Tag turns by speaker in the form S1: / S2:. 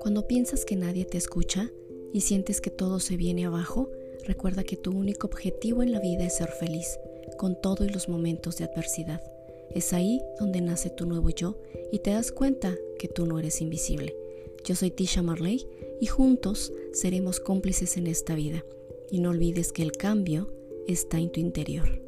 S1: Cuando piensas que nadie te escucha y sientes que todo se viene abajo, recuerda que tu único objetivo en la vida es ser feliz, con todo y los momentos de adversidad. Es ahí donde nace tu nuevo yo y te das cuenta que tú no eres invisible. Yo soy Tisha Marley y juntos seremos cómplices en esta vida. Y no olvides que el cambio está en tu interior.